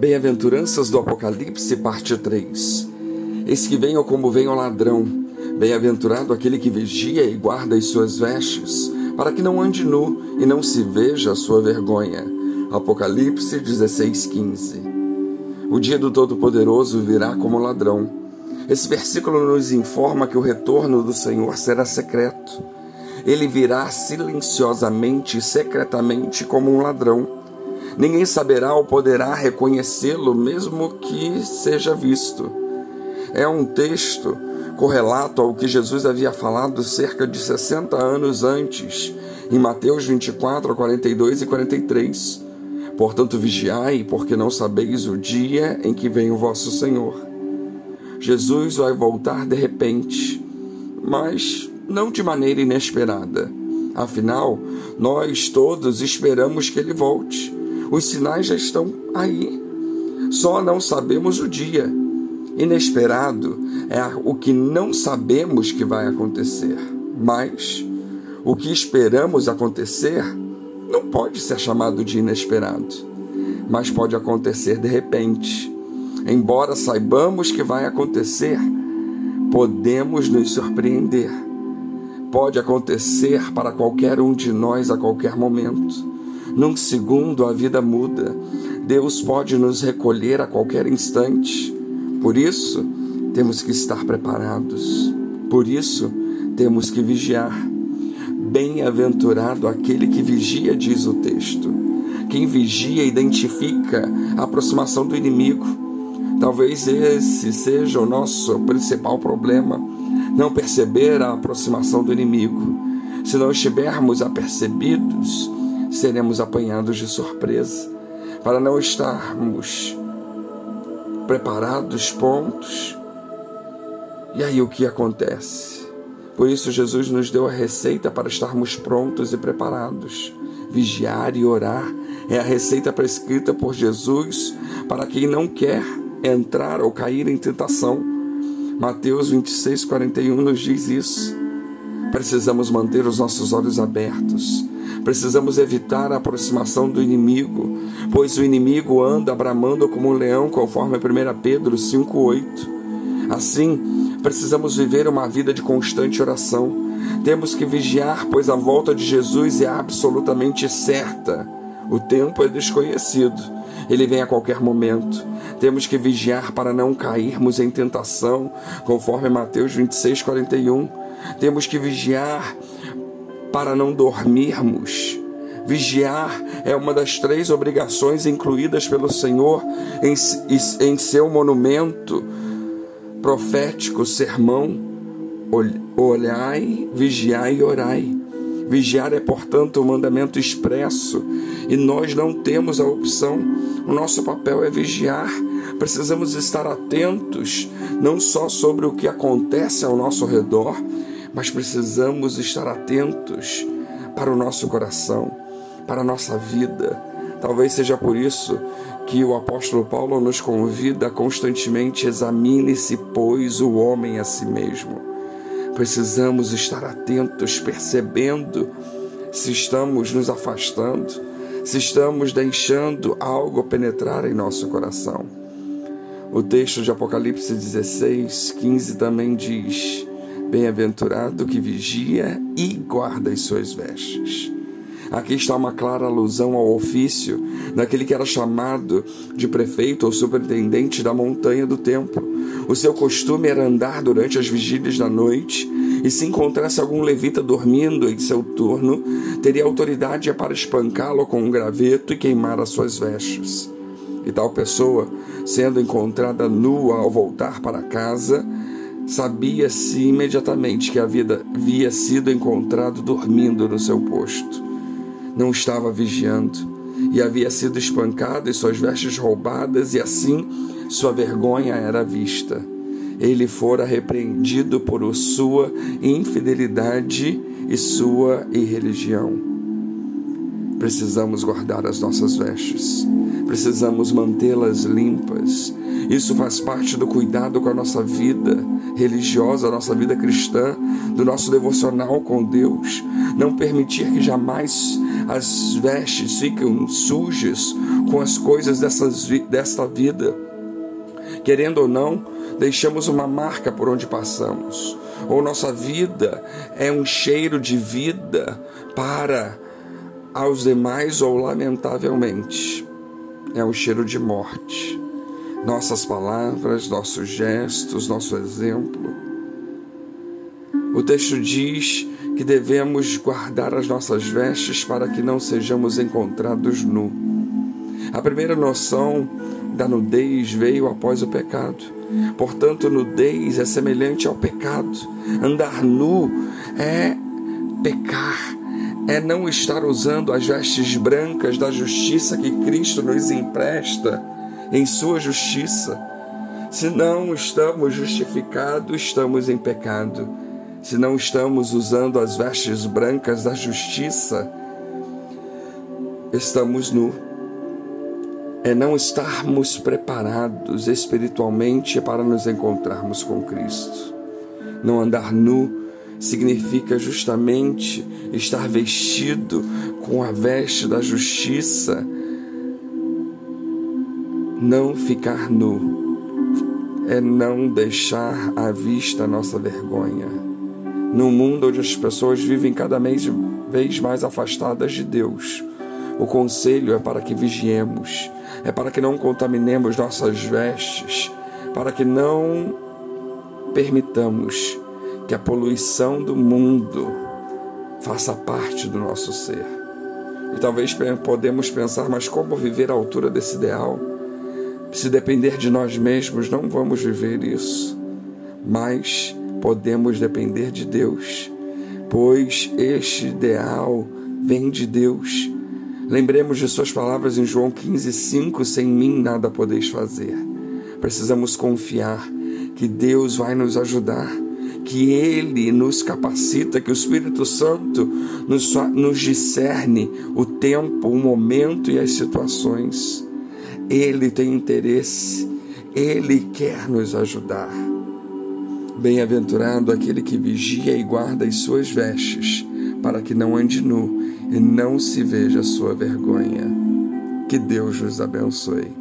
Bem-aventuranças do Apocalipse, parte 3. Eis que venho como vem o ladrão. Bem-aventurado aquele que vigia e guarda as suas vestes, para que não ande nu e não se veja a sua vergonha. Apocalipse 16, 15. O dia do Todo-Poderoso virá como ladrão. Esse versículo nos informa que o retorno do Senhor será secreto. Ele virá silenciosamente e secretamente como um ladrão Ninguém saberá ou poderá reconhecê-lo, mesmo que seja visto. É um texto correlato ao que Jesus havia falado cerca de 60 anos antes, em Mateus 24, 42 e 43. Portanto, vigiai, porque não sabeis o dia em que vem o vosso Senhor. Jesus vai voltar de repente, mas não de maneira inesperada. Afinal, nós todos esperamos que ele volte. Os sinais já estão aí. Só não sabemos o dia. Inesperado é o que não sabemos que vai acontecer. Mas o que esperamos acontecer não pode ser chamado de inesperado, mas pode acontecer de repente. Embora saibamos que vai acontecer, podemos nos surpreender. Pode acontecer para qualquer um de nós a qualquer momento. Num segundo a vida muda. Deus pode nos recolher a qualquer instante. Por isso, temos que estar preparados. Por isso, temos que vigiar. Bem-aventurado aquele que vigia, diz o texto. Quem vigia identifica a aproximação do inimigo. Talvez esse seja o nosso principal problema, não perceber a aproximação do inimigo. Se não estivermos apercebidos, seremos apanhados de surpresa, para não estarmos preparados, prontos. E aí o que acontece? Por isso, Jesus nos deu a receita para estarmos prontos e preparados. Vigiar e orar é a receita prescrita por Jesus para quem não quer entrar ou cair em tentação. Mateus 26, 41 nos diz isso. Precisamos manter os nossos olhos abertos, Precisamos evitar a aproximação do inimigo, pois o inimigo anda bramando como um leão, conforme 1 Pedro 5,8. Assim, precisamos viver uma vida de constante oração. Temos que vigiar, pois a volta de Jesus é absolutamente certa. O tempo é desconhecido, ele vem a qualquer momento. Temos que vigiar para não cairmos em tentação, conforme Mateus 26, 41. Temos que vigiar para não dormirmos. Vigiar é uma das três obrigações incluídas pelo Senhor em, em seu monumento profético sermão. Olhai, vigiai e orai. Vigiar é, portanto, um mandamento expresso e nós não temos a opção. O nosso papel é vigiar. Precisamos estar atentos não só sobre o que acontece ao nosso redor, mas precisamos estar atentos para o nosso coração, para a nossa vida. Talvez seja por isso que o apóstolo Paulo nos convida constantemente: examine-se, pois, o homem a si mesmo. Precisamos estar atentos, percebendo se estamos nos afastando, se estamos deixando algo penetrar em nosso coração. O texto de Apocalipse 16, 15 também diz: Bem-aventurado que vigia e guarda as suas vestes. Aqui está uma clara alusão ao ofício daquele que era chamado de prefeito ou superintendente da montanha do templo. O seu costume era andar durante as vigílias da noite e, se encontrasse algum levita dormindo em seu turno, teria autoridade para espancá-lo com um graveto e queimar as suas vestes. E tal pessoa, sendo encontrada nua ao voltar para casa, Sabia-se imediatamente que havia, havia sido encontrado dormindo no seu posto. Não estava vigiando e havia sido espancado e suas vestes roubadas, e assim sua vergonha era vista. Ele fora repreendido por sua infidelidade e sua irreligião. Precisamos guardar as nossas vestes, precisamos mantê-las limpas. Isso faz parte do cuidado com a nossa vida religiosa, da nossa vida cristã, do nosso devocional com Deus. Não permitir que jamais as vestes fiquem sujas com as coisas dessas, desta vida. Querendo ou não, deixamos uma marca por onde passamos, ou nossa vida é um cheiro de vida para aos demais, ou lamentavelmente é um cheiro de morte. Nossas palavras, nossos gestos, nosso exemplo. O texto diz que devemos guardar as nossas vestes para que não sejamos encontrados nu. A primeira noção da nudez veio após o pecado. Portanto, nudez é semelhante ao pecado. Andar nu é pecar, é não estar usando as vestes brancas da justiça que Cristo nos empresta em Sua justiça. Se não estamos justificados, estamos em pecado. Se não estamos usando as vestes brancas da justiça, estamos nu é não estarmos preparados espiritualmente para nos encontrarmos com Cristo. Não andar nu significa justamente estar vestido com a veste da justiça. Não ficar nu é não deixar à vista a nossa vergonha. Num mundo onde as pessoas vivem cada vez mais afastadas de Deus, o conselho é para que vigiemos é para que não contaminemos nossas vestes, para que não permitamos que a poluição do mundo faça parte do nosso ser. E talvez podemos pensar, mas como viver à altura desse ideal? Se depender de nós mesmos, não vamos viver isso. Mas podemos depender de Deus, pois este ideal vem de Deus Lembremos de suas palavras em João 15:5, sem mim nada podeis fazer. Precisamos confiar que Deus vai nos ajudar, que Ele nos capacita, que o Espírito Santo nos, nos discerne o tempo, o momento e as situações. Ele tem interesse, Ele quer nos ajudar. Bem-aventurado aquele que vigia e guarda as suas vestes, para que não ande nu e não se veja a sua vergonha. Que Deus nos abençoe.